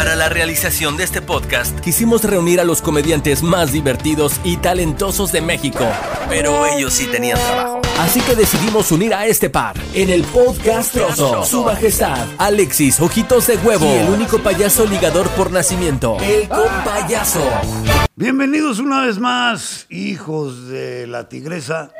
Para la realización de este podcast, quisimos reunir a los comediantes más divertidos y talentosos de México. Pero ellos sí tenían trabajo. Así que decidimos unir a este par en el podcast Trozo. Su majestad, Alexis Ojitos de Huevo. Y el único payaso ligador por nacimiento, el compayaso. Bienvenidos una vez más, hijos de la tigresa.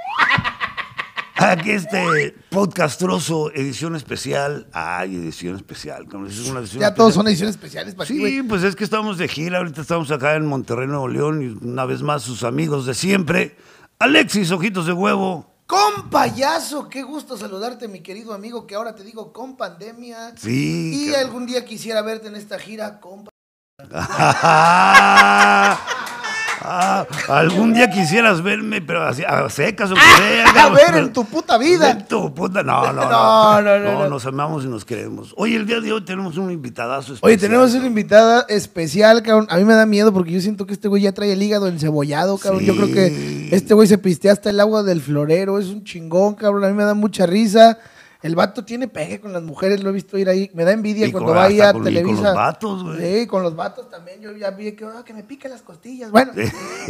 Aquí este podcastroso, edición especial. Ay, edición especial. como es una edición Ya todos especial. son ediciones especiales para Sí, pues es que estamos de gira. Ahorita estamos acá en Monterrey, Nuevo León. Y una vez más, sus amigos de siempre. Alexis, ojitos de huevo. Con payaso, qué gusto saludarte, mi querido amigo, que ahora te digo con pandemia. Sí. Y cabrón. algún día quisiera verte en esta gira, compa. Ah, algún día quisieras verme, pero así, a secas o que sea. A ver, en tu puta vida. En tu puta. No, no, no. No, no, no, no. nos amamos y nos queremos. Oye, el día de hoy tenemos un invitadazo especial. Oye, tenemos una invitada especial, cabrón. A mí me da miedo porque yo siento que este güey ya trae el hígado encebollado, cabrón. Yo creo que este güey se pistea hasta el agua del florero. Es un chingón, cabrón. A mí me da mucha risa. El vato tiene pegue con las mujeres, lo he visto ir ahí. Me da envidia Y cuando vaya hasta a con- y con Televisa. los vatos, güey. Sí, con los vatos también. Yo ya vi que, ah, que me pica las costillas. Bueno.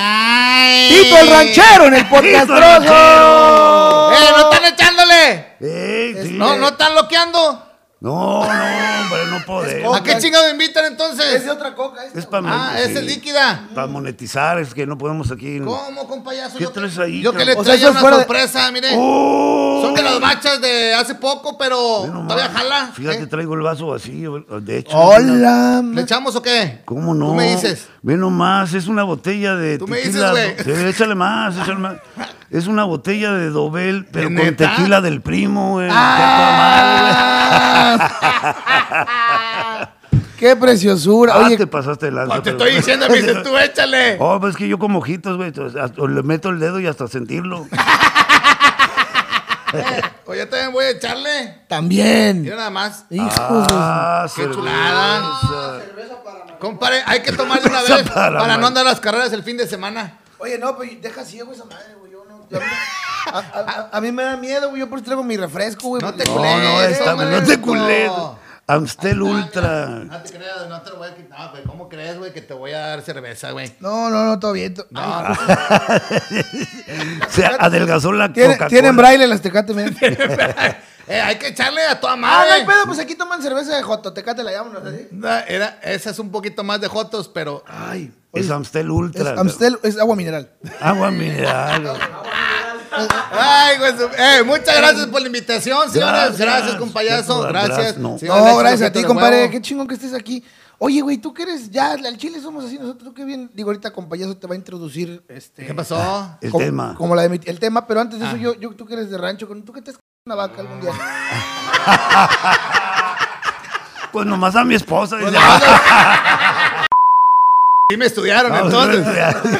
¡Ay! Tito el ranchero en el podcast. ¡Eh, no están echándole! Ey, sí. ¿No, no están loqueando? No, no, hombre, no podemos. ¿A qué chingado invitan entonces? Es de otra coca. esta, Es para Ah, esa es líquida. Para monetizar, es que no podemos aquí. ¿Cómo, compayaso? ¿Qué Yo traes ahí, Yo que le O sea, traía una fuera de- sorpresa, mire. ¡Oh! Son de las bachas de hace poco, pero todavía jala. Fíjate, ¿eh? traigo el vaso vacío. De hecho. Hola. ¿Le echamos o qué? ¿Cómo no? Tú me dices. Ve nomás, es una botella de Tú me dices, güey. Sí, échale más, échale más. Es una botella de Dobel, pero con ¿Neta? tequila del primo, güey. Ah. Qué preciosura. Ah, Oye, te pasaste de lanza. No, te pero- estoy diciendo, me dices tú, échale. Oh, pues es que yo como ojitos, güey. Le meto el dedo y hasta sentirlo. Oye, yo también voy a echarle. también. Mira nada más. Hijos Ah, Qué cerveza. chulada. Compadre, hay que tomarle una vez para para no andar las carreras el fin de semana. Oye, no, pues deja ciego esa madre, güey. Yo no. a, mí, a- a- mí me da miedo, güey. Yo por eso traigo mi refresco, güey. No te No, culés, no, está, hombre, no te no. culés. Amstel Ultra. No te creas, no te lo voy a quitar, güey. ¿Cómo crees, güey, que te voy a dar cerveza, güey? No, no, no, todo bien. to- No, Ay, Se adelgazó la tiene- Coca-Cola. tienen braille las tecates, miren. Eh, hay que echarle a toda Ah, madre. no hay pedo, pues aquí toman cerveza de Joto. Tecate la llaman, ¿no? ¿Sí? No, Era, esa es un poquito más de jotos, pero. Ay. Es Amstel Es, Ultra. Amstel es agua mineral. Agua mineral. Ay, güey. su- Eh, muchas gracias por la invitación, señores. Gracias. Gracias, compayazo. Gracias. Gracias. No. Gracias a ti, compadre. Qué chingón que estés aquí. Oye, güey, tú que eres ya, al chile somos así nosotros. Tú qué bien. Digo, ahorita compayazo te va a introducir este. ¿Qué pasó? El como, tema. Como la de mi- el tema, pero antes de eso, Ah. yo, yo, tú que eres de rancho, con- tú que te has una vaca algún día. Pues nomás a mi esposa. dice, Sí me estudiaron "Ah, entonces. pues,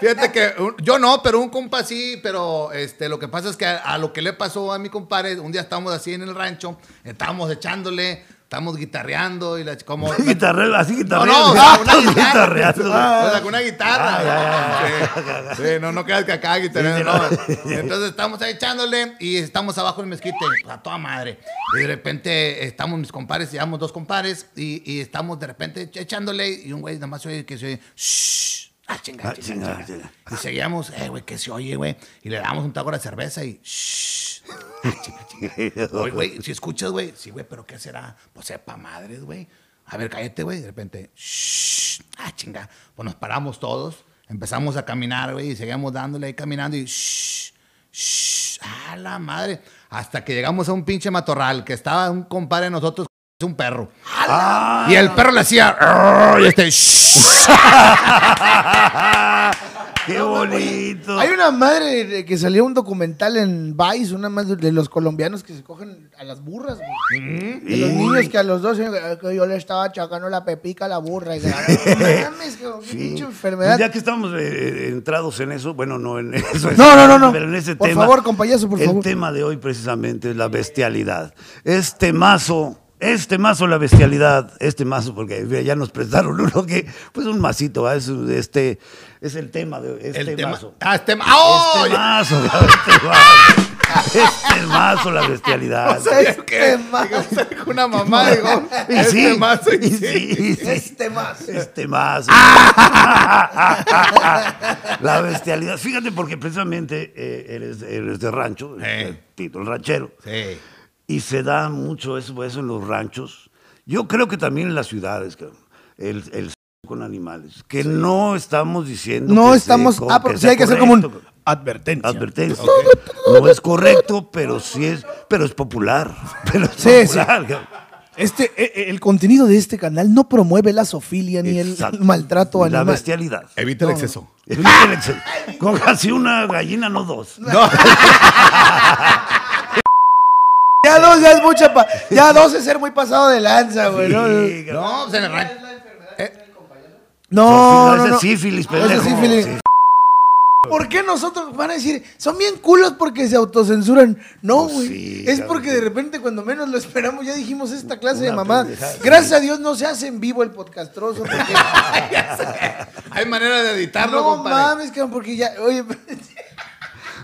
Fíjate que un- yo no, pero un compa sí, pero este, lo que pasa es que a, a lo que le pasó a mi compadre, un día estábamos así en el rancho, estábamos echándole, estábamos guitarreando y la, como... Guitarrero, así No, guitarrero. no, o sea, una guitarra. guitarreando. O sea, con una guitarra. Ah, Sí, sí, no, no creas que acá guitarreando, no. Entonces estamos ahí echándole y estamos abajo del mezquite, a toda madre. Y de repente estamos mis compadres, llevamos dos compadres y, y estamos de repente echándole y un güey nada más oye que se oye, shh. Ah, chinga, Ah, chinga, chinga, chinga. Y seguíamos, eh, güey, que se oye, güey. Y le damos un trago de cerveza y, shh. Ah, chinga, chinga. Oye, güey, si escuchas, güey, sí, güey, pero ¿qué será? Pues sepa madres, güey. A ver, cállate, güey. De repente, shh. Ah, chinga. Pues nos paramos todos, empezamos a caminar, güey, y seguíamos dándole ahí caminando y, shh. Shh. Ah, la madre. Hasta que llegamos a un pinche matorral que estaba un compadre de nosotros, un perro. Y el perro le hacía, "Arr", y este. Qué bonito. Hay una madre de- que salió un documental en Vice, una más de- los colombianos que se cogen a las burras, güey. De los niños que a los dos eh, que yo le estaba achacando la pepica a la burra. Y, no mames, que- qué Sí. pinche enfermedad. ya que estamos eh, entrados en eso, bueno, no en eso. No, no, no, no. Pero en ese Por tema. favor, compayazo, por el favor. tema de hoy precisamente es la bestialidad. Este mazo, este mazo la bestialidad, este mazo, porque ya nos prestaron uno que, pues un masito, ¿va? es, este, es el tema de este El tema. mazo. Ah, este ma- ¡Ah, ¡Oh! Este mazo, este mazo. Este mazo, la bestialidad. Este más. Una mamá, digo. Y este sí, mazo, y y sí. sí, y sí. Este más. Este más. la bestialidad. Fíjate, porque precisamente eh, eres, eres de rancho, Eh. Tito, el ranchero. Sí. Y se da mucho eso, eso en los ranchos. Yo creo que también en las ciudades, el, el con animales. Que no estamos diciendo. No que estamos. sea- Ah, pero que sí hay que sea hacer como un. correcto, Advertencia. Advertencia. No es correcto, pero sí es, pero es popular. Pero es Sí, sí. popular. cabrón. Este, eh, eh, el contenido de este canal no promueve la zoofilia ni el Exacto. maltrato La animal. bestialidad. Evita el exceso. Evita el exceso. Con casi una gallina, no dos. Ya dos ya es mucha pa- Ya dos es ser muy pasado de lanza, güey. ¿no? Sí, cabrón. No, pues en el rancho. No, Ese no, es no. sífilis, Ese es pendejo. sífilis. Sí. ¿Por qué nosotros van a decir, son bien culos porque se autocensuran? No, Pues güey. sí, es porque de repente, cuando menos lo esperamos, ya dijimos esta clase de mamá. pendejada. Gracias a Dios no se hace en vivo el podcastroso. Porque... Hay manera de editarlo, no compadre. mames, cabrón, porque ya. Oye,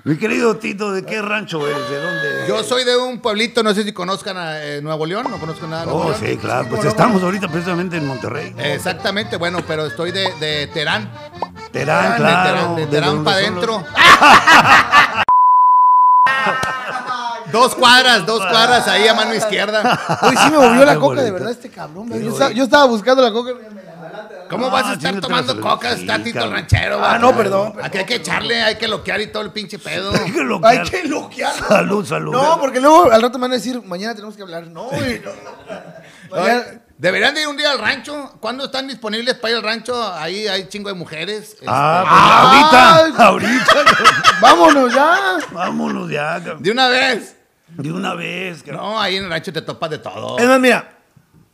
Mi querido Tito, ¿de qué rancho eres? ¿De dónde? Yo soy de un pueblito, no sé si conozcan a eh, Nuevo León, no conozco nada de Nuevo Oh, León. sí, claro. Pues no, estamos ahorita precisamente en Monterrey. Exactamente, bueno, pero estoy de, de Terán. Terán, de claro. Terán, de de Terán donde para adentro. dos cuadras, dos cuadras ahí a mano izquierda. Hoy sí me movió la Qué coca, de verdad, este cabrón. Yo estaba, yo estaba buscando la coca. ¿Cómo No, vas a estar tomando coca? Está Tito ranchero. Ah, no, perdón, Aquí hay que echarle, hay que loquear y todo el pinche pedo. Hay que Hay loquear. que loquear. Salud, salud. No, porque luego al rato me van a decir, mañana tenemos que hablar. No, güey. no. Deberían de ir un día al rancho. ¿Cuándo están disponibles para ir al rancho? Ahí hay chingo de mujeres. Ah, Ay. pues ahorita, ahorita. Vámonos ya. Vámonos ya, Este, de una vez. De una vez, cabrón. No, ahí en el rancho te topas de todo. Es más, mira,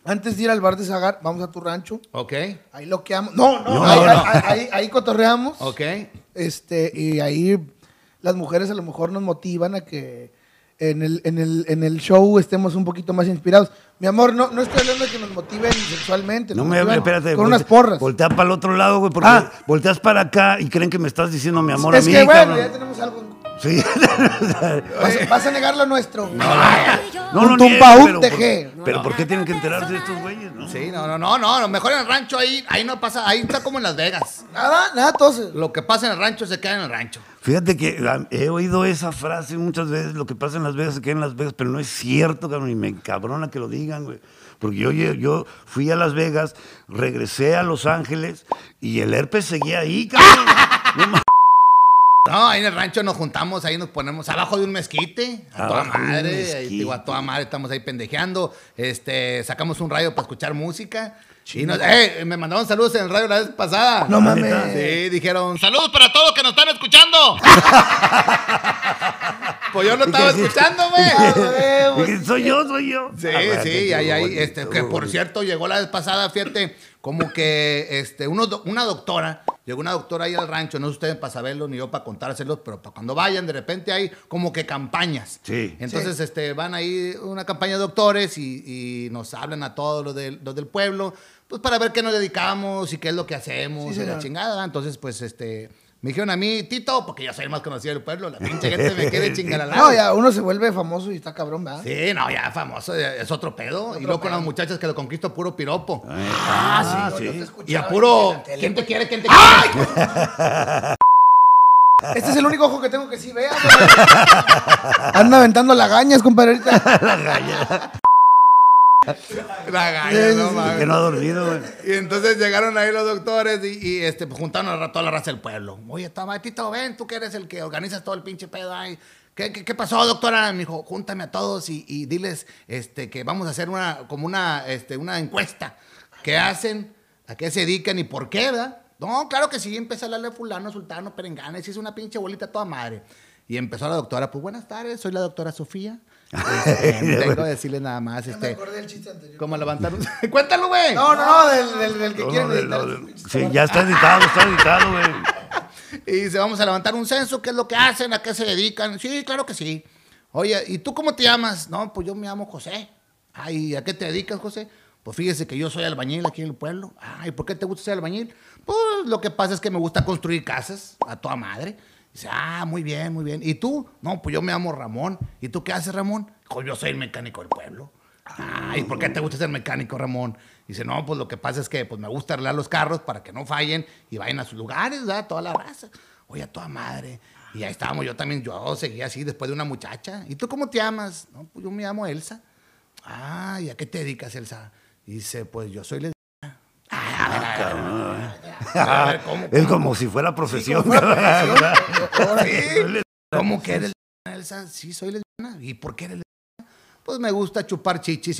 antes de ir al bar de Zagar, vamos a tu rancho. Ok, Ahí loqueamos. No, no, No, ahí, no. ahí- ahí- ahí cotorreamos. ok. Este, y ahí las mujeres a lo mejor nos motivan a que en el, en el, en el show estemos un poquito más inspirados. Mi amor, no, no estoy hablando de que nos motiven sexualmente. No me espérate. Con unas porras. Voltea para el otro lado, güey, porque Ah. volteas para acá y creen que me estás diciendo mi amor es a mí, que bueno, cabrón. ya tenemos algo. Sí. Vas, vas a negar lo nuestro. No, Un no tumpaún niego, de pero, por- pero ¿por qué tienen que enterarse de estos güeyes, no? Sí, no, no, no, no. Mejor en el rancho ahí, ahí no pasa. Ahí está como en Las Vegas. Nada, nada, todos. Lo que pasa en el rancho se queda en el rancho. Fíjate que ah, he oído esa frase muchas veces, lo que pasa en Las Vegas se queda en Las Vegas, pero no es cierto, cabrón, y me encabrona que lo digan, güey. Porque yo, yo, yo fui a Las Vegas, regresé a Los Ángeles y el herpes seguía ahí, cabrón. No No, ahí en el rancho nos juntamos, ahí nos ponemos abajo de un mezquite, a toda Abajo madre, ahí, digo, a toda madre estamos ahí pendejeando, este, sacamos un radio para escuchar música. Y nos, eh, me mandaron saludos en el radio la vez pasada. No mames. Sí, dijeron, saludos para todos que nos están escuchando. pues yo no estaba escuchando, güey. Soy yo, soy yo. Sí, Ah, sí, ahí, ahí, este, que por cierto llegó la vez pasada, fíjate, como que este, uno una doctora, llegó una doctora ahí al rancho, no sé ustedes para saberlo ni yo para contárselos, pero para cuando vayan, de repente hay como que campañas. Sí. Entonces, este, van ahí una campaña de doctores y, y nos hablan a todos los del, los del pueblo, pues para ver qué nos dedicamos y qué es lo que hacemos Sí, y la chingada. Entonces, pues, este, me dijeron a mí, Tito, porque yo soy el más conocido del pueblo, la pinche gente me quiere chingar al No, ya uno se vuelve famoso y está cabrón, ¿verdad? Sí, no, ya famoso, ya es otro pedo. y luego con las muchachas que lo conquisto puro piropo. Ah, sí. y a puro. ¿Quién te quiere? ¿Quién te quiere? Este es el único ojo que tengo que sí vea. Anda aventando lagañas, compadre. ahorita. La galla, no mames. Que no ha dormido, güey. Y entonces llegaron ahí los doctores y, y, este, pues, juntaron a toda la raza del pueblo. Oye, está Tito, ven, tú que eres el que organizas todo el pinche pedo ahí. ¿Qué, qué, qué pasó, doctora? Me dijo, júntame a todos y, y diles este, que vamos a hacer una, como una, este, una encuesta. ¿Qué hacen? ¿A qué se dedican y por qué, verdad? No, claro que sí, empecé a hablarle fulano, sultano, perengana, hizo una pinche bolita toda madre. Y empezó la doctora, pues buenas tardes, soy la doctora Sofía. Este, tengo que decirles nada más, Me este, acordé del chiste anterior. cómo levantar un... Cuéntalo, güey. No, no, no, del, del, del que No, quieren editar. Sí, ya está editado, está editado, güey. Y dice, vamos a levantar un censo, ¿qué es lo que hacen? ¿A qué se dedican? Sí, claro que sí. Oye, ¿y tú cómo te llamas? No, pues yo me llamo José. Ay, ¿a qué te dedicas, José? Pues fíjese que yo soy albañil aquí en el pueblo. Ay, ¿por qué te gusta ser albañil? Pues lo que pasa es que me gusta construir casas a toda madre. Dice, ah, muy bien, muy bien. ¿Y tú? No, pues yo me llamo Ramón. ¿Y tú qué haces, Ramón? Dijo, yo soy el mecánico del pueblo. Ah, ¿y por qué te gusta ser mecánico, Ramón? Dice, no, pues lo que pasa es que pues, me gusta arreglar los carros para que no fallen y vayan a sus lugares, ¿verdad? Toda la raza. Oye, a toda madre. Y ahí estábamos, yo también, yo seguía así después de una muchacha. ¿Y tú cómo te llamas? No, pues yo me llamo Elsa. Ah, ¿y a qué te dedicas, Elsa? Dice, pues yo soy. Ah, a ver, ¿cómo, Es como si fuera profesión. ¿Cómo que eres lesbiana, Elsa? Sí, soy lesbiana. ¿Y por qué eres lesbiana? Pues me gusta chupar chichis.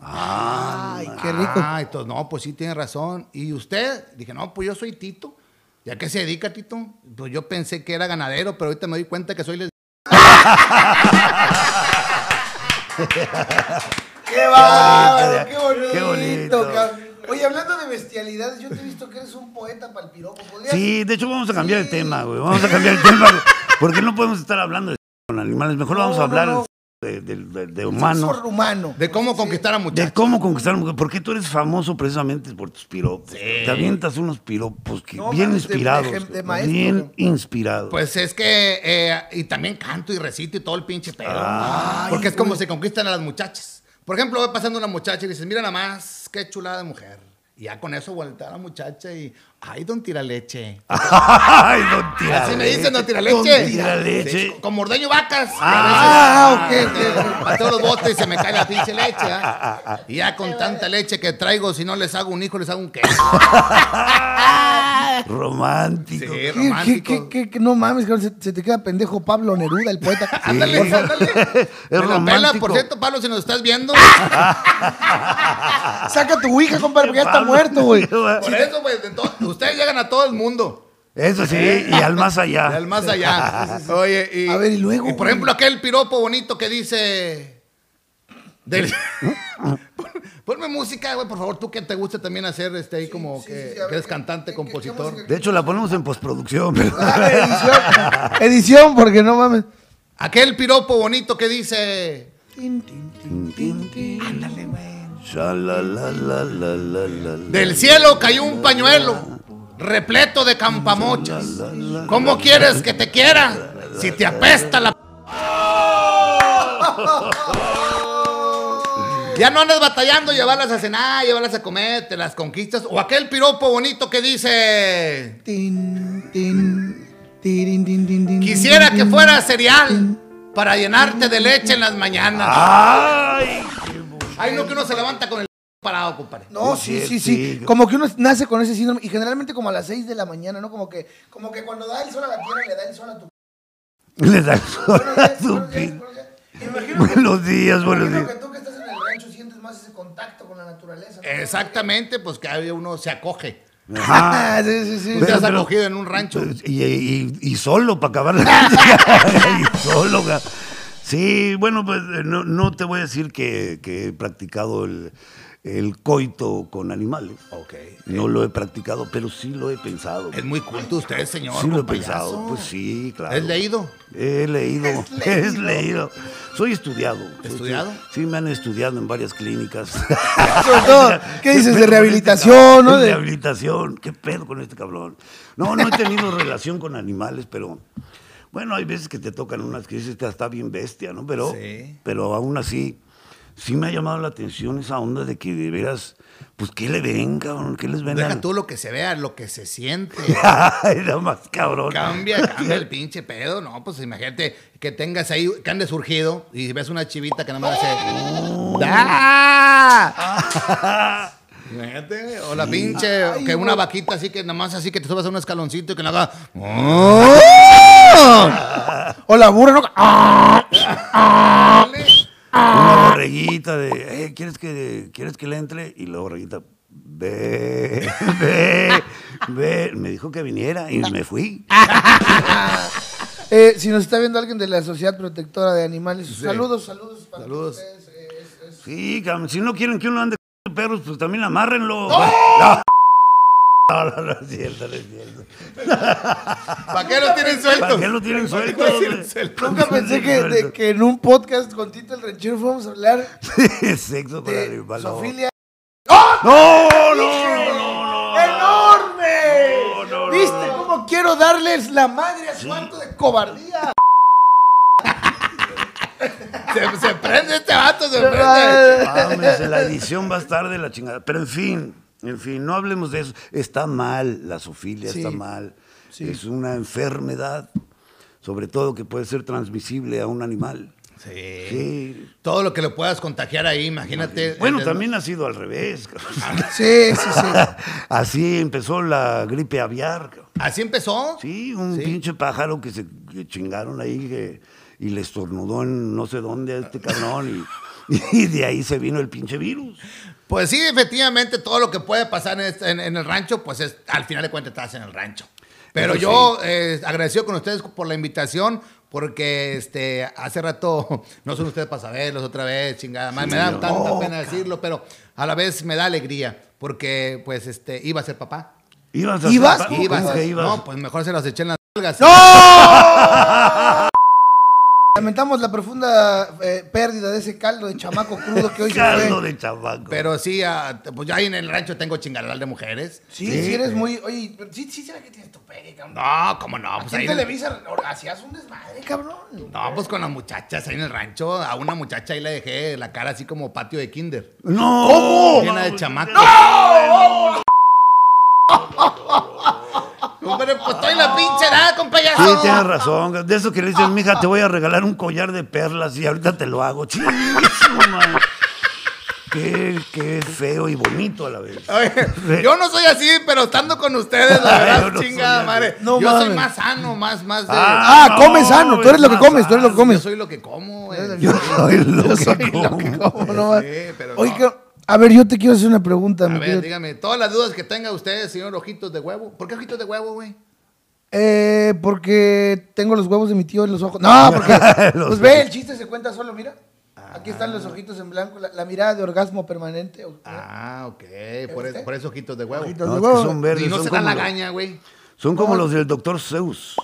Ay, qué rico. Ah, entonces, no, pues sí, tiene razón. ¿Y usted? Dije, no, pues yo soy Tito. ¿Y a qué se dedica, Tito? Pues yo pensé que era ganadero, pero ahorita me doy cuenta que soy lesbiana. ¡Qué bárbaro! ¡Qué bonito! Qué bonito. cabrón. Oye, hablando de bestialidades, yo te he visto que eres un poeta para el piropo. ¿Podrías- Sí, de hecho vamos a cambiar el Sí. tema, güey. Vamos a cambiar el tema. Porque no podemos estar hablando de con animales. Mejor No, vamos a hablar no. De, de- de- de humano. De cómo conquistar a De muchachos. cómo conquistar a la mujer. Porque tú eres famoso precisamente por tus piropos. Te avientas unos piropos que No, bien de- inspirados. de- de maestro, bien inspirados. Pues es que, eh, y también canto y recito y todo el pinche pedo. Ay, porque es como güey. se conquistan a las muchachas. Por ejemplo, va pasando una muchacha y dices, mira nada más, qué chulada de mujer. Ya con eso voltea la muchacha y, ay, don Tiraleche. Ay, don tira Así me dicen, don Tiraleche. Don Tiraleche. Sí, Como ordeño vacas. Ah, A veces, ok, ah, Pateo los botes y se me cae la pinche leche. ¿ah? Y ya con tanta leche que traigo, si no les hago un hijo, les hago un queso. Romántico. Sí, ¿Qué, qué, romántico. qué, qué- qué- no mames, se, se te queda pendejo Pablo Neruda, el poeta. Ándale, ándale. Es Me la pela, romántico. por cierto, Pablo, si nos estás viendo. Saca tu ouija, compadre, porque ya está muerto, güey. Por eso, pues, de to- ustedes llegan a todo el mundo. Eso sí, y al más allá. Al más allá. Oye, y. A ver, y luego, por güey. ejemplo, aquel piropo bonito que dice. del- Pon- Ponme música, güey, por favor, tú que te gusta también hacer este ahí como sí, que, sí, sí, a que ver, eres ¿qué- cantante, compositor. De hecho, la ponemos en postproducción. pero- Ah, edición, edición, porque no mames. Aquel piropo bonito que dice. Tin, tin, tin, tin, tin. Ándale, güey. Del cielo cayó un pañuelo repleto de campamochas. ¿Cómo quieres que te quiera si te apesta la... Ya no andas batallando llevarlas a cenar, llevarlas a comer, te las conquistas. O aquel piropo bonito que dice... Quisiera que fuera cereal para llenarte de leche en las mañanas. ¡Ay! Ay, no que uno se levanta con el parado, compadre. No, Sí, sí, sí. Como que uno nace con ese síndrome y generalmente como a las 6 de la mañana, ¿no? Como que, como que cuando da el sol a la tierra le da el sol a tu... Le da el sol a tu buenos días, buenos días. Imagino que, tú que estás en el rancho sientes más ese contacto con la naturaleza. ¿no? Exactamente, pues que ahí uno se acoge. Ajá. Ah, sí, sí, sí. Te has pero- acogido en un rancho. Y, y- y solo para acabar la y solo. Sí, bueno, pues eh, no, no te voy a decir que, que he practicado el, el coito con animales. Ok. No lo he practicado, pero sí lo he pensado. Es muy culto usted, señor. Sí lo he payaso. pensado. Pues sí, claro. ¿Es leído? He leído, es leído. Soy estudiado. Soy- ¿Estudiado? Sí, me han estudiado en varias clínicas. Sobre todo, ¿qué dices? De con rehabilitación, este ¿no? De- Rehabilitación. ¿Qué pedo con este cabrón? No, no he tenido relación con animales, pero bueno, hay veces que te tocan unas que dices, "Esta está bien bestia, ¿no? Pero, Sí. pero aún así, sí me ha llamado la atención esa onda de que de veras, pues, ¿qué le ven, cabrón? ¿Qué les ven? Deja al- tú lo que se vea, lo que se siente. Ay, nada más cabrón. Cambia, cambia el pinche pedo. No, pues imagínate que tengas ahí, que ande surgido y ves una chivita que nada más hace. ¡Da! Imagínate, o la pinche, Ay, que una vaquita así que nada más así que te subas a un escaloncito y que le haga. O la burra, ¿no? Una borreguita de, eh, ¿quieres que, ¿quieres que le entre? Y la borreguita, ve, ve, ve. Me dijo que viniera y me fui. Eh, si nos está viendo alguien de la Sociedad Protectora de Animales, saludos, saludos para Saludos. ustedes. eh, es- es- Sí, si no quieren que uno ande con perros, pues también amárrenlo. No. No, no, no es cierto, no es cierto. ¿Para qué lo tienen suelto? ¿Para qué lo tienen suelto? Nunca pensé que, de- que en un podcast con Tito el Ranchero fuéramos a hablar Sexo con de animal. no. Sofilia. No, no, no, no, no. ¡Enorme! No, no, no, ¿Viste no. cómo quiero darles la madre a su acto de cobardía. Se, se prende este vato, se prende. Mames, la edición va a estar de la chingada. Pero en fin, en fin, no hablemos de eso. Está mal, la zoofilia Sí. está mal. Es una enfermedad, sobre todo que puede ser transmisible a un animal. Sí. Sí. Todo lo que le puedas contagiar ahí, imagínate. Bueno, el- también ha sido al revés. cabrón. Sí, sí, sí. Así empezó la gripe aviar. Así empezó. Sí, un pinche pájaro que se chingaron ahí que- y le estornudó en no sé dónde a este cabrón y, y de ahí se vino el pinche virus. Pues sí, efectivamente, todo lo que puede pasar en, este- en- en el rancho, pues es, al final de cuentas estás en el rancho. Pero Eso yo eh, agradecido con ustedes por la invitación, porque este hace rato no son ustedes para saberlos otra vez, chingada. madre, me da no, tanta pena decirlo, pero a la vez me da alegría, porque pues este iba a ser papá. ¿Ibas a ¿Ibas? hacer- ¿Cómo Iba a ¿Cómo ser- que ibas? No, pues mejor se las eché en las nalgas. Lamentamos la profunda eh, pérdida de ese caldo de chamaco crudo que hoy se Caldo de chavaco. Pero sí, ah, pues ya ahí en el rancho tengo chingaral de mujeres. Sí, sí, eres muy. Oye, pero sí, sí, será que tienes tu pegue, cabrón. No, cómo no, pues Aquí en ahí. Televisa hacías un desmadre, cabrón. No, pues con las muchachas ahí en el rancho. A una muchacha ahí le dejé la cara así como patio de kinder. No. ¿Cómo? Llena de chamacos. Hombre, pues estoy en la pinche edad, compayazo. Sí, tienes razón. De eso que le dicen, mija, te voy a regalar un collar de perlas y ahorita te lo hago. Chinguísimo, man. Qué, qué feo y bonito a la vez. Oye, yo no soy así, pero estando con ustedes, la Yo verdad, no chingada madre. No yo soy más sano, más, más de. Ah, no, comes sano. Tú eres lo que comes, tú eres lo que yo comes. soy lo que como, güey. Yo soy lo Yo que soy lo como. que como, no. Sí, pero Oye, no. que- a ver, yo te quiero hacer una pregunta. A mi ver, querido- dígame, todas las dudas que tenga usted, señor Ojitos de Huevo. ¿Por qué Ojitos de Huevo, güey? Eh, porque tengo los huevos de mi tío en los ojos. No, porque. Los pues ve, el chiste se cuenta solo, mira. Aquí están los ojitos en blanco, la, la mirada de orgasmo permanente. o- Ah, ok. Eso, por eso Ojitos de Huevo. Ojitos No, de huevo. son verdes. y no son se dan como la gaña, güey. Son como los del doctor Zeus.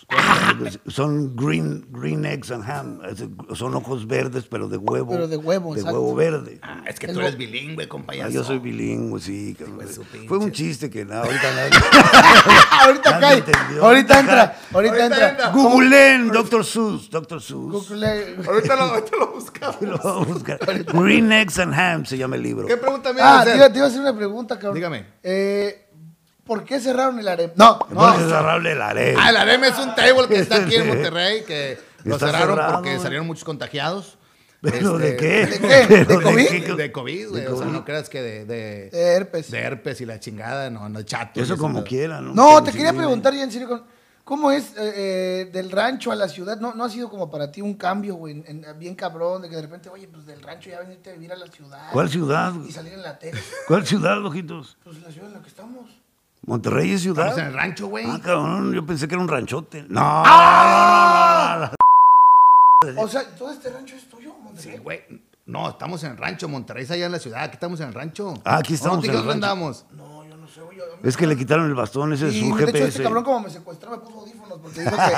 Son green, green eggs and ham. Son ojos verdes, pero de huevo. Pero de huevo, De exacto. huevo verde. Ah, es que El tú eres bilingüe, Ah, compañero. yo soy bilingüe, sí. cabrón. de su pinche. Fue un chiste que no, ahorita ahorita Nadie cae. entendió. Ahorita entra. Ahorita Ahorita entra. entra. Googleen Dr. Seuss. Dr. Seuss. Google- Ahorita lo, ahorita lo buscamos. Lo voy a buscar. Green eggs and ham se llama el libro. ¿Qué pregunta me iba a Ah, te hacer? iba, te iba a hacer una pregunta, cabrón. Dígame. Eh, ¿Por qué cerraron el harem? No, no. Porque es cerrable la ley. Ah, el Arem es un table que está aquí en Monterrey, que lo cerraron cerrado, porque salieron muchos contagiados. ¿Pero Este, de qué? ¿de qué? ¿Pero ¿De COVID? qué? De COVID, güey. De O sea, no creas que de, de, De herpes. de herpes y la chingada, no, no, chato. Eso como quiera, ¿no? No, te si quería preguntar ya en serio, con- ¿cómo es eh, eh, del rancho a la ciudad? ¿No, ¿No ha sido como para ti un cambio, güey, en- en- bien cabrón, de que de repente, oye, pues del rancho ya venirte a vivir a la ciudad? ¿Cuál ciudad? Y salir en la tele. ¿Cuál ciudad, ojitos? Pues la ciudad en la que estamos. ¿Monterrey es ciudad? Estamos en el rancho, güey. Ah, cabrón, yo pensé que era un ranchote. No, ¡Ah! no, no, no, no. O sea, todo este rancho es tuyo, Monterrey. Sí, güey. No, estamos en el rancho. Monterrey es allá en la ciudad. Aquí estamos en el rancho. Ah, aquí estamos ¿Dónde en el dónde rancho. andamos? No, yo no sé, mí- Es que le quitaron el bastón, ese es su de hecho, este cabrón, como me secuestró, me puso porque dijo que,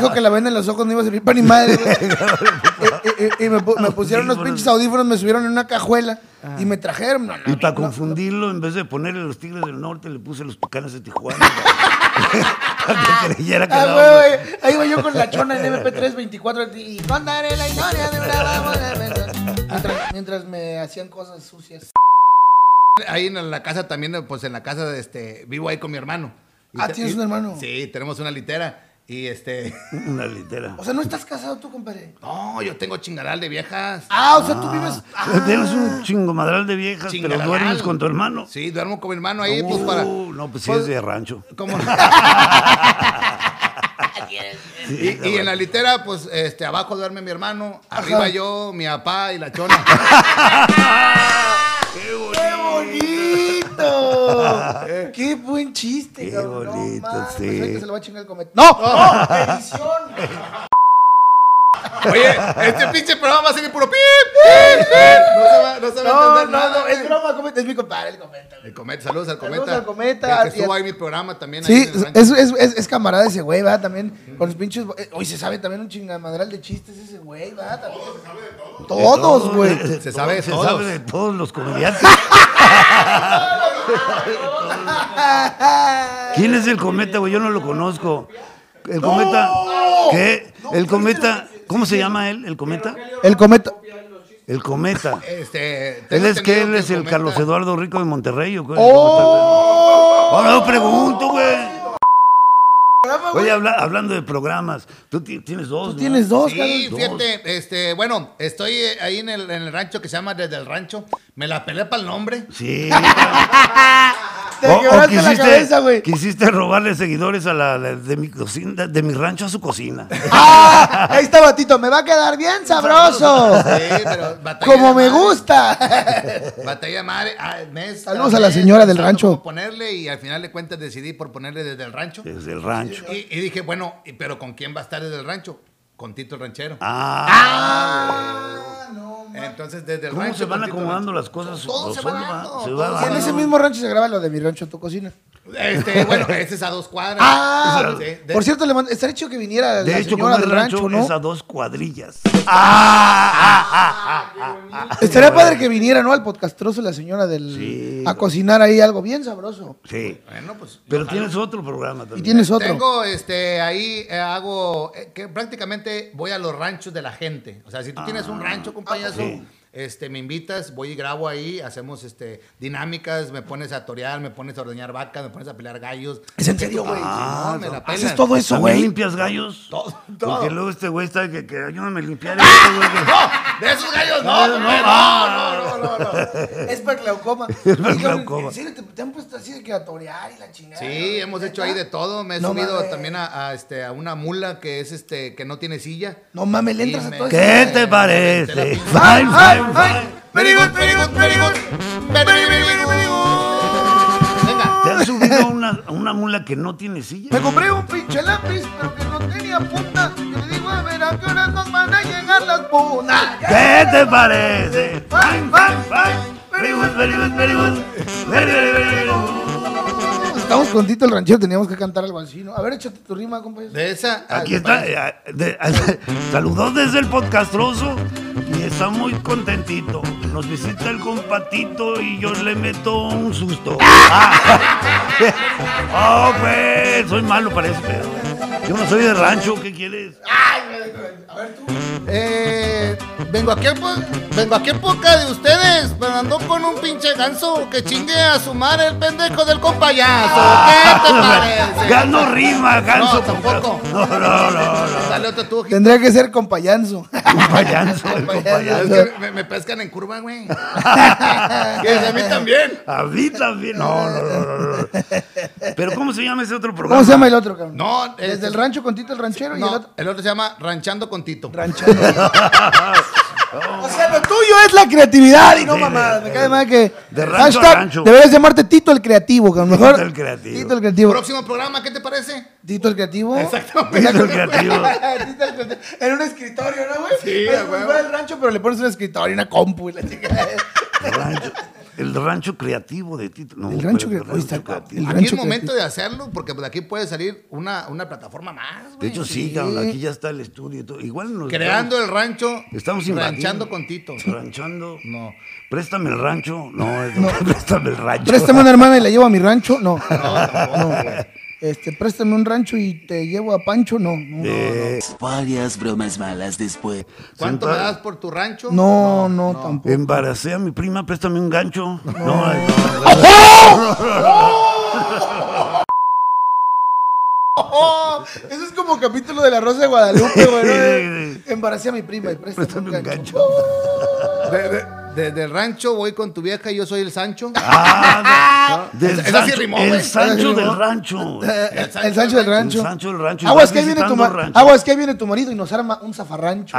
dijo que la venda en los ojos no iba a servir para ni madre. güey. y, y- y me, pu- me pusieron unos Audífonos. pinches audífonos, me subieron en una cajuela y me trajeron. No, no, Y para no, confundirlo, en vez de ponerle los Tigres del Norte, le puse los Tucanes de Tijuana. para que creyera que Ah, güey. Ahí voy yo con la chona en MP324 y contaré la historia de una mientras, mientras me hacían cosas sucias. Ahí en la casa también, pues en la casa de este, vivo ahí con mi hermano. Y Ah, ¿tienes y- un hermano? Sí, tenemos una litera. Y este. Una litera. O sea, ¿no estás casado tú, compadre? No, yo tengo chingaral de viejas. Ah, o sea, tú vives... Ah, Tienes un chingomadral de viejas, pero duermes con tu hermano. Sí, duermo con mi hermano ahí, pues para. Uh, no, pues sí pues, es de rancho. ¿Cómo? y, y en la litera, pues, este, abajo duerme mi hermano, arriba yo, mi papá y la chona. ¡Qué bonito! ¡Qué buen chiste, Qué cabrón! No bonito, mames, sí. ahorita se lo va a chingar el cometa. ¡No! ¡No! ¡Edición! Oye, este pinche programa va a ser puro pip, pip, pip. No se va, no se va a entender no, nada. no, es güey. broma, cometa, es mi compadre, el cometa. güey. El cometa, saludos al cometa. Saludos al Cometa. El que estuvo ahí mi programa también. Sí, es, es, es, es camarada ese güey, ¿verdad? También con los pinches. eh, Hoy se sabe también un chingamadral de chistes ese güey, ¿verdad? También. Todos, güey. Se sabe de se todos. sabe de todos los comediantes. ¿Quién es el cometa, güey? Yo no lo conozco. El cometa. ¿Qué? El cometa. ¿Cómo se llama él? ¿El cometa? El cometa. El cometa. Este, ¿Él es entendido ¿Él que es el Carlos Eduardo Rico de Monterrey o qué? ¡Oh! Ahora no pregunto, güey. Oye, habla- hablando de programas, tú ti- tienes dos. Tú ¿no? tienes dos, Sí, cabrón. fíjate, este, bueno, estoy eh, ahí en el, en el rancho que se llama Desde el Rancho. Me la peleé para el nombre. Sí. Te O- o quebraste la quisiste- cabeza, güey. Quisiste robarle seguidores a la, la- de mi cocina, de mi rancho a su cocina. ¡Ah! Ahí está, Batito. Me va a quedar bien sabroso. Sí, pero batalla Como me madre. gusta. Batalla madre. ah, mes Saludos a la señora del rancho. ponerle y al final de cuentas decidí por ponerle desde el rancho. Desde el rancho. Y, y dije, bueno, pero ¿con quién va a estar desde el rancho? Con Tito el ranchero. Ah, Entonces, desde el ¿Cómo rancho. se van acomodando Ranchero. las cosas? Todo se va dando, se va en ese mismo rancho se graba lo de mi rancho en tu cocina. Este, bueno, ese es a dos cuadras. Ah, Sí, de- por cierto, le estaría chido que viniera De la hecho, señora del rancho, rancho, ¿no? es a dos cuadrillas. Ah, Estaría padre que viniera, ¿no? Al podcastroso la señora del... Sí. A cocinar ahí algo bien sabroso. Sí. Bueno, pues. Pero ojalá. tienes otro programa Y también. tienes otro. Tengo, este, ahí eh, hago, eh, que prácticamente voy a los ranchos de la gente. O sea, si tú tienes un rancho, compañero, sí. Este, me invitas, voy y grabo ahí, hacemos, este, dinámicas, me pones a torear, me pones a ordeñar vacas, me pones a pelear gallos. ¿Es en serio, güey? Ah, No, me la ¿Haces pelan. todo eso, ¿También güey? limpias gallos? Todo, todo. Porque luego este güey está que, que ayúdame a limpiar güey. que- ¡No! ¡De esos gallos no! No, No, no, no, no, no, no. Es para glaucoma. Es para glaucoma. ¿En te, te han puesto así de que a torear y la chingada? Sí, hemos hecho ahí de todo. Me he No subido mames. también a, a, este, a una mula que es este que no tiene silla. No mames, le entras a todo ¿Qué eso. te parece? Very good, very good, very good. Very, very, very, very good. Venga. ¿Te has subido a una, a una mula que no tiene silla? Me compré un pinche lápiz, pero que no tenía punta. Y le digo, a ver, ¿a qué horas nos van a llegar las puntas? ¿Qué te parece? Fine, fine, fine. Very good, very good, very good. Very, very, very, very good. Estamos con Tito el ranchero, teníamos que cantar algo así, ¿no? A ver, échate tu rima, compañero. De esa. Aquí está. eh, de- saludos desde el podcastroso está muy contentito. Nos visita el compatito y yo le meto un susto. Ah. Oh, pues, soy malo para eso, pero yo no soy de rancho, ¿qué quieres? Eh, vengo aquí, vengo aquí en poca de ustedes, pero ando con un pinche ganso que chingue a su madre el pendejo del compayazo. ¿Qué te parece? Gano rima, ganso. No, tampoco. No, no, no, no. Dale otro tú. Tendría que ser compayanzo. Compayanzo, el Es compayanzo. que me, me pescan en curva, güey. que a mí también. A mí también. No, no, no, no, no. Pero ¿cómo se llama ese otro programa? ¿Cómo se llama el otro, cabrón? No, Desde este- el rancho con Tito el ranchero y el otro. el otro se llama Ranchando con Tito. Ranchero. O sea, lo tuyo es la creatividad y no Sí, mamadas. Me cae mal que. de rancho a Hashtag, rancho. Deberías llamarte Tito el creativo, que a lo mejor. Tito el creativo. Tito el creativo. Próximo programa, ¿qué te parece? Tito el creativo. Exactamente. Tito el creativo. Tito el creativo. En un escritorio, ¿no, güey? Sí, fuera el rancho, pero le pones un escritorio y una compu y la chica. Rancho, el rancho creativo de Tito. No, El rancho pero está- creativo. el Aquí rancho es momento creativo. de hacerlo, porque de aquí puede salir una, una plataforma más, De güey. hecho, sí, cabrón, aquí ya está el estudio y todo. Igual nos Creando el rancho, Estamos invadiendo. ranchando con Tito. Ranchando. No. Préstame el rancho. No, es- préstame el rancho. Préstame una hermana y la llevo a mi rancho. No. No. Este, préstame un rancho y te llevo a Pancho. No. No, Eh, Varias bromas malas después. ¿Cuánto me das por tu rancho? no, no, tampoco. Embaracé a mi prima, préstame un gancho. No, ay, Oh, eso es como capítulo de La Rosa de Guadalupe, güey. ¿no? Sí, sí, Embaracé a mi prima y préstame, préstame un gancho. De- de- de- del rancho voy con tu vieja y yo soy el Sancho. Ah, de- del Esa sí Sancho, rimó, el. Sancho del rancho. El, el Sancho del rancho. El Sancho del rancho. Aguas que ahí viene tu. Aguas que viene tu marido y nos arma un zafarrancho.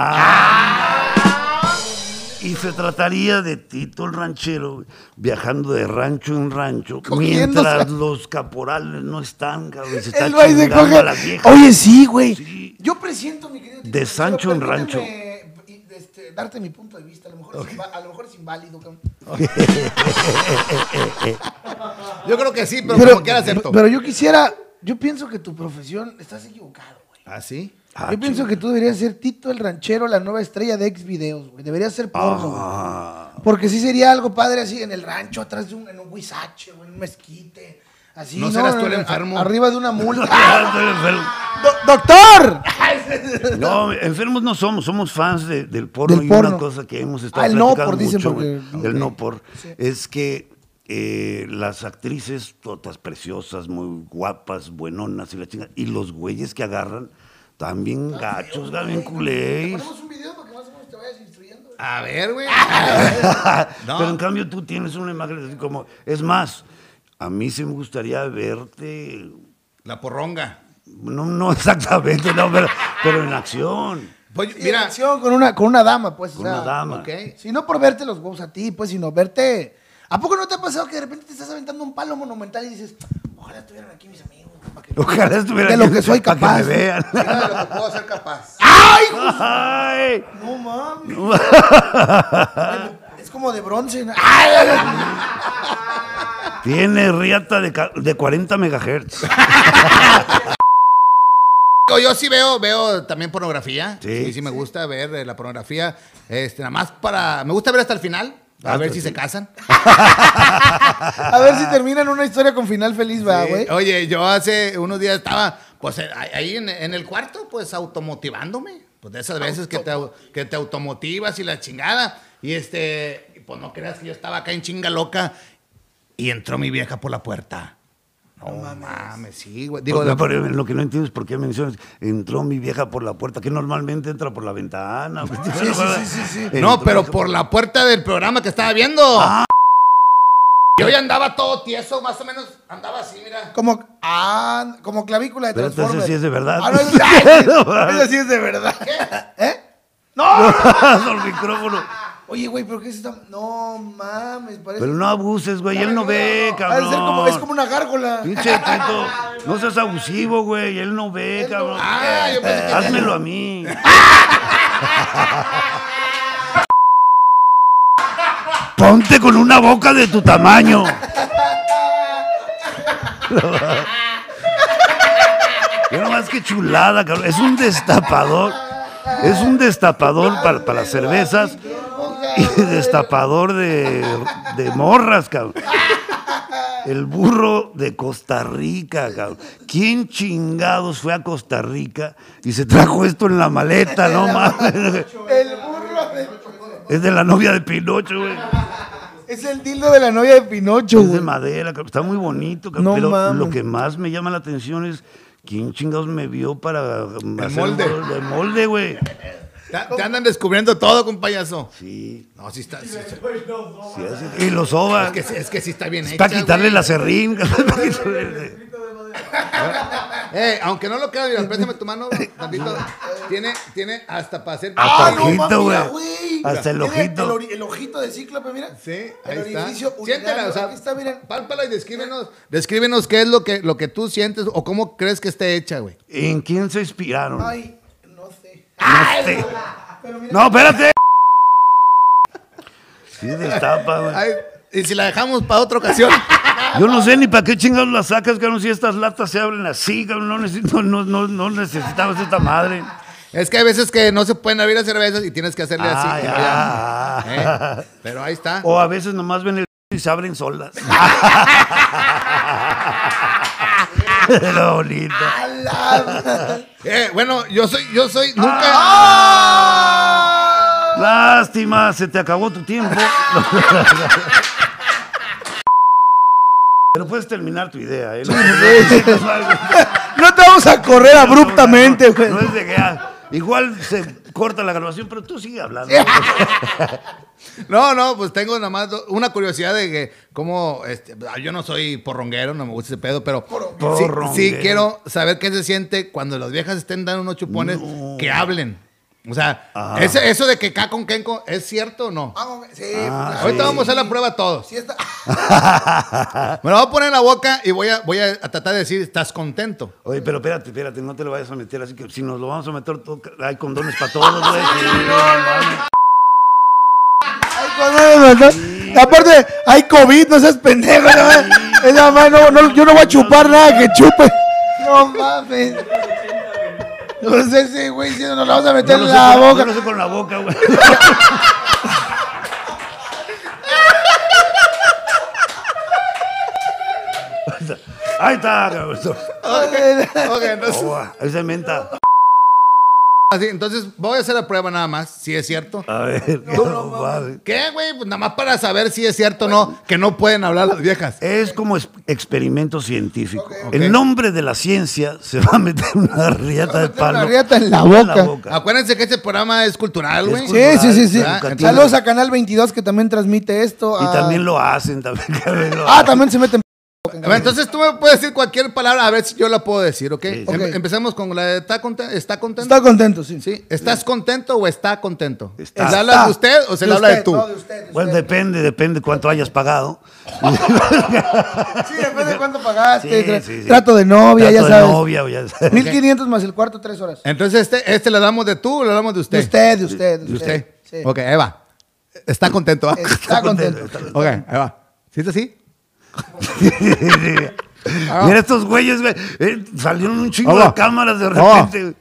Y se trataría de Tito el ranchero viajando de rancho en rancho Cogiéndose. mientras los caporales no están, cabrón. y Se está El güey se chingando coge. a la vieja. Oye, sí, güey. Sí. Yo presiento, mi querido. De Tito, Sancho en rancho. Darte mi punto de vista. A lo mejor, es, a lo mejor es inválido, cabrón. Yo creo que sí, pero, Pero, como quiera acepto. pero yo quisiera. Yo pienso que tu profesión estás equivocado, güey. ¿Ah, sí? Ah, Yo pienso que tú deberías ser Tito el Ranchero, la nueva estrella de ex videos, güey. Deberías ser porno, güey. Ah, Porque sí sería algo padre así en el rancho, atrás de un, en un huizache, güey, en un mezquite. Así, ¿No serás tú el A- enfermo? arriba de una enfermo. Do- ¡Doctor! No, enfermos no somos, somos fans de- del porno. Del y porno. una cosa que hemos estado Ah, el no platicando por, dicen, mucho, porque- güey, del ok. no por, es que eh, las actrices, todas preciosas, muy guapas, buenonas y la chingada, y los güeyes que agarran, también gachos, también culés. Ponemos un video para que más o menos te vayas instruyendo. A ver, güey. No. Pero en cambio tú tienes una imagen así como, es más, a mí sí me gustaría verte, La porronga. no, no exactamente, no, pero, pero en acción. Pues, Mira, mira, acción con una, con una dama, pues. o Con sea, una dama. ok. Si no por verte los huevos a ti, pues, sino verte. ¿A poco no te ha pasado que de repente te estás aventando un palo monumental y dices, ojalá estuvieran aquí mis amigos? para que- Ojalá estuviera De lo aquí que soy para capaz. Que me vean. mira de lo que puedo ser capaz. Ay, No mames. es como de bronce. ¿no? ¡Ay! Tiene riata de, ca- de 40 megahertz. Yo, yo sí veo, veo también pornografía. Sí. Sí, sí, me gusta ver eh, la pornografía. Este, nada más para. Me gusta ver hasta el final. A Ah, ver pues si sí. se casan. A ver si terminan una historia con final feliz, ¿verdad, Sí. güey? Oye, yo hace unos días estaba, pues eh, ahí en, en el cuarto, pues automotivándome. Pues de esas veces que te, au- que te automotivas y la chingada. Y este, pues no creas que yo estaba acá en chinga loca. Y entró mi vieja por la puerta. No, mames, sí, güey. Digo, pero lo que no entiendo es por qué mencionas, entró mi vieja por la puerta, que normalmente entra por la ventana. Sí, sí, sí, sí. no, pero por la puerta del programa que estaba viendo. Yo ya andaba todo tieso, más o menos andaba así, mira. Como, ah, como clavícula de Pero sí es de verdad. Ah, no, es- ay, Eso sí es de verdad. ¿Eh? ¡No! el micrófono. Oye, güey, ¿pero qué es esta? No mames, parece. Pero no abuses, güey, él no ve, Ha de cabrón. ser como, es como una gárgola. Pinche Tito, no seas abusivo, güey, él no ve, Él no- cabrón. Ah, yo pensé que- Házmelo a mí. Ponte con una boca de tu tamaño. Yo nomás que chulada, cabrón. Es un destapador. Es un destapador para, para las cervezas destapador de, de morras, cabrón. El burro de Costa Rica, cabrón. ¿Quién chingados fue a Costa Rica y se trajo esto en la maleta? No mames. El burro de... Es de la novia de Pinocho, güey. Es el dildo de la novia de Pinocho, Es de madera, cabrón. está muy bonito, cabrón. No pero mames. lo que más me llama la atención es quién chingados me vio para el molde. De molde, güey. Te, te andan descubriendo todo, compayazo. Sí, No, sí está. sí- Y lo soba. es, que, es que sí está bien Es hecha. para quitarle güey. la serrín. Eh, aunque no lo creas, mira, préstame tu mano tantito. Tiene, tiene hasta para hacer. Hasta Ah, no ojito, güey. güey. Hasta el ojito. El, ojito de cíclope, mira. Sí, ahí el está. orificio Siéntela, o sea, Aquí está, miren. pálpala y descríbenos, descríbenos qué es lo que, lo que tú sientes o cómo crees que esté hecha, güey. ¿En quién se inspiraron? Ay, no sé. No sé. Pero mira, No, espérate. Sí, destapa, güey. Ay, y si la dejamos para otra ocasión. Yo no sé ni para qué chingados las sacas, cabrón, si estas latas se abren así, cabrón, no, necesito, no, no, no necesitabas esta madre. Es que hay veces que no se pueden abrir las cervezas y tienes que hacerle Ah, así. ya. ¿Eh? Pero ahí está. O a veces nomás ven el y se abren solas. Era bonito. Eh, bueno, yo soy, yo soy, nunca. Ah. Lástima, se te acabó tu tiempo. Pero puedes terminar tu idea, ¿eh? No, te vamos a correr abruptamente, güey. no es de que ah, igual se corta la grabación, pero tú sigue hablando. No, no, pues tengo nada más una curiosidad de que, como, este, yo no soy porronguero, no me gusta ese pedo, pero sí, sí quiero saber qué se siente cuando las viejas estén dando unos chupones que hablen. O sea, ese- eso de que K con Kenko, ¿es cierto o no? Ah, sí, Ah, pues, Ahorita sí. vamos a hacer la prueba todos. sí está. Me lo voy a poner en la boca y voy a, voy a tratar de decir, ¿estás contento? Oye, pero espérate, espérate, no te lo vayas a meter así que si nos lo vamos a meter, todo- hay condones para todos, güey. Sí. Aparte, hay COVID, no seas pendejo. No, no, no, yo no voy a chupar nada que chupe. No mames. No sé si, güey, si nos lo vamos a meter Yo en sé la con- boca. Yo lo sé con la boca, güey. Ahí está, cabrón. Ok, entonces, Oh, esa es menta. Así, entonces voy a hacer la prueba nada más, si es cierto. A ver, qué padre. ¿Qué, güey? Pues nada más para saber si es cierto o no, que no pueden hablar las viejas. Es como es- experimento científico. Ok. En nombre de la ciencia se va a meter una riata de meter una palo. riata en la en boca. Acuérdense que este programa es cultural, güey. Sí, sí, sí, sí. Saludos a Canal 22 que también transmite esto. Y a- también lo hacen, también, también lo Ah, hacen. también se meten. A ver, entonces tú me puedes decir cualquier palabra, a ver si yo la puedo decir, ¿ok? Sí, sí. Em-. Empecemos con la de ¿está contento? ¿Está contento? Está contento, sí. Sí. ¿Estás contento o está contento? Está. ¿Se habla de usted o se le De habla de tú? no, de usted, de Bueno, usted. depende, depende cuánto hayas pagado. Sí, depende de cuánto pagaste. Sí, tra- sí, sí. Trato de novia, Trato ya de sabes. novia, o ya sabes. 1500 más el cuarto, tres horas. Entonces, este, ¿este le damos de tú o le damos de usted? De usted, de usted, de ¿De usted. usted? Sí. Ok, ahí va. ¿Está contento? ah? Está contento. ok, ahí va. ¿Sí es así? Mira estos güeyes, güey. eh, salieron un chingo Hola. de cámaras de repente.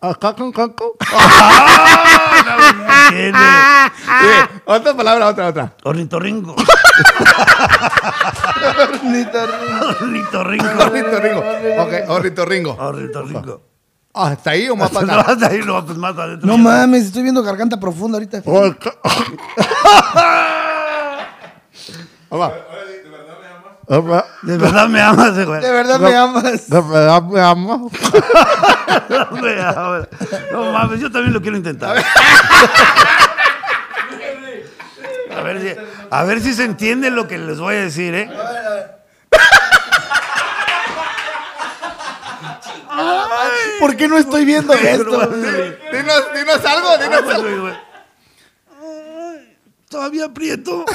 Acá con coco. ¡Ah! No, tiene. Sí, Otra palabra, otra, otra. Ornitorrinco. Ni te ríes. Ornitorrinco. Ornitorrinco. Ok, ornitorringo. Ornitorrinco. Ah, ¿Está ahí o más para acá? hasta ahí no, pues más adentro. No mames, estoy viendo garganta profunda ahorita. Ahí va. De verdad me amas, güey. De verdad me amas. De verdad me amo. Me amas. No mames, yo también lo quiero intentar. A ver si, a ver si se entiende lo que les voy a decir, ¿eh? ¿Por qué no estoy viendo esto? Dinos, dinos algo, dinos algo. Todavía aprieto.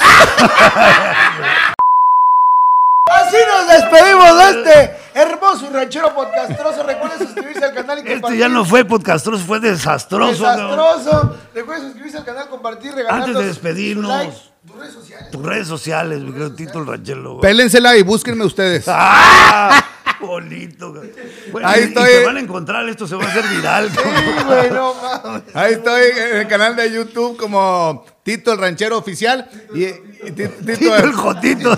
Así nos despedimos de este hermoso ranchero podcastroso. Recuerden suscribirse al canal y compartir. Este ya no fue podcastroso, fue desastroso. Desastroso. Recuerden suscribirse al canal, compartir, regalarnos Antes de despedirnos. tus redes sociales. Tus redes sociales, mi querido Tito el Ranchelo. güey. Pélensela y búsquenme ustedes. ¡Ah! Bonito. güey. Bueno, Ahí y- estoy. Y te van a encontrar, esto se va a hacer viral. Sí, güey, no mames. Ahí estoy en el canal de YouTube como Tito el Ranchero Oficial. Y, y Ti- Tito, Tito el el, Jotito.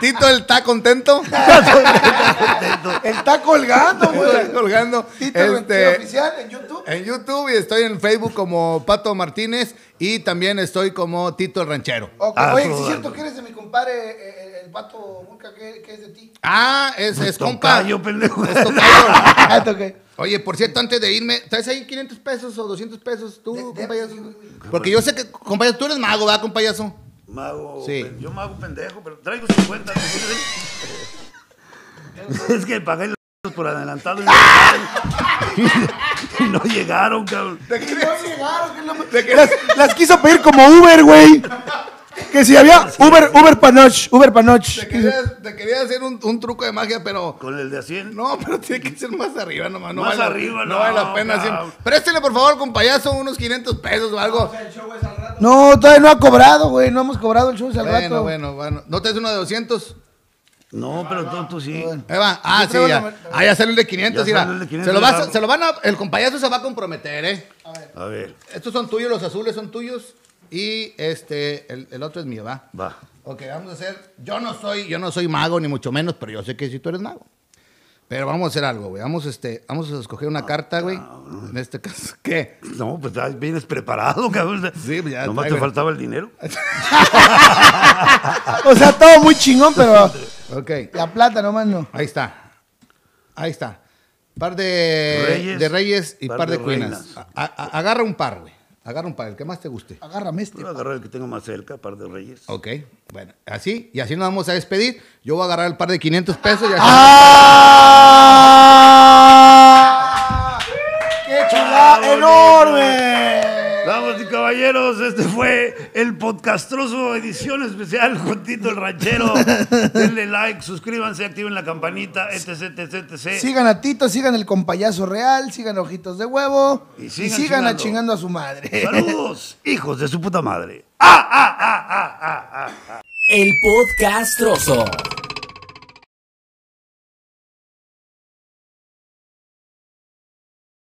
Tito el está contento. Está colgando, Está güey. colgando. Tito el Este, Ranchero oficial en YouTube. en YouTube y estoy en Facebook como Pato Martínez y también estoy como Tito el Ranchero. Ok, Ah, Oye, sí es cierto que eres de mi compadre, eh, el pato Vulca, que, que es de ti. Ah, es, es compa. Tocayo, pendejo. Es tocayo. Ah, ok. Oye, por cierto, antes de irme, ¿traes ahí 500 pesos o 200 pesos tú, De- de- compayazo? Porque yo sé que, compayazo, tú eres mago, ¿verdad, compayazo? Mago. Sí. Yo mago pendejo, pero traigo 50. es que pagué los por adelantado y no, no llegaron, cabrón. No llegaron, que es lo- Las, las quiso pedir como Uber, güey. Que si había Uber, Uber Panoch, Uber Panoch. Te quería, te quería hacer un, un truco de magia, pero... Con el de a 100. No, pero tiene que ser más arriba nomás. No Más vale, arriba, no, no, vale la pena. siempre. Préstele, por favor, con payaso, unos 500 pesos o algo. No, todavía no ha cobrado, güey. No hemos cobrado el show al Bueno, rato. bueno, bueno. ¿No te es uno de 200? No, pero tú, tú sí. Ahí va. Ah, sí, ya. Ah, ya salió el de 500. Ya mira. salió el de 500, se, lo vas a- se lo van a... El compayazo se va a comprometer, ¿eh? A ver, Estos son tuyos, los azules son tuyos. Y este, el, el otro es mío, ¿va? va. Ok, vamos a hacer. Yo no soy, yo no soy mago, ni mucho menos, pero yo sé que si tú eres mago. Pero vamos a hacer algo, güey. Vamos, este, vamos a escoger una carta, güey. En este caso, ¿qué? No, pues ya vienes preparado, cabrón. Sí, pues ya Nomás te faltaba el dinero. O sea, todo muy chingón, pero Ok, la plata nomás no. ahí está. Ahí está. Par de Reyes, de reyes y par, par de, de cuinas. reinas. A- a- agarra un par, güey. Agarra un par, el que más te guste. Agárrame este. Voy a agarrar el que tengo más cerca, par de reyes. Ok, bueno, así, y así nos vamos a despedir. Yo voy a agarrar el par de 500 pesos y así- ¡Ah! ¡Qué chulada enorme! Caballeros, este fue el podcastroso edición especial con Tito el Ranchero. Denle like, suscríbanse, activen la campanita, etc, etc, etc. Sigan a Tito, sigan el compayazo real, sigan Ojitos de Huevo Y y sigan sigan, a chingando a su madre. Saludos, hijos de su puta madre. ¡Ah, ah, ah, ah, ah, ah! El podcastroso.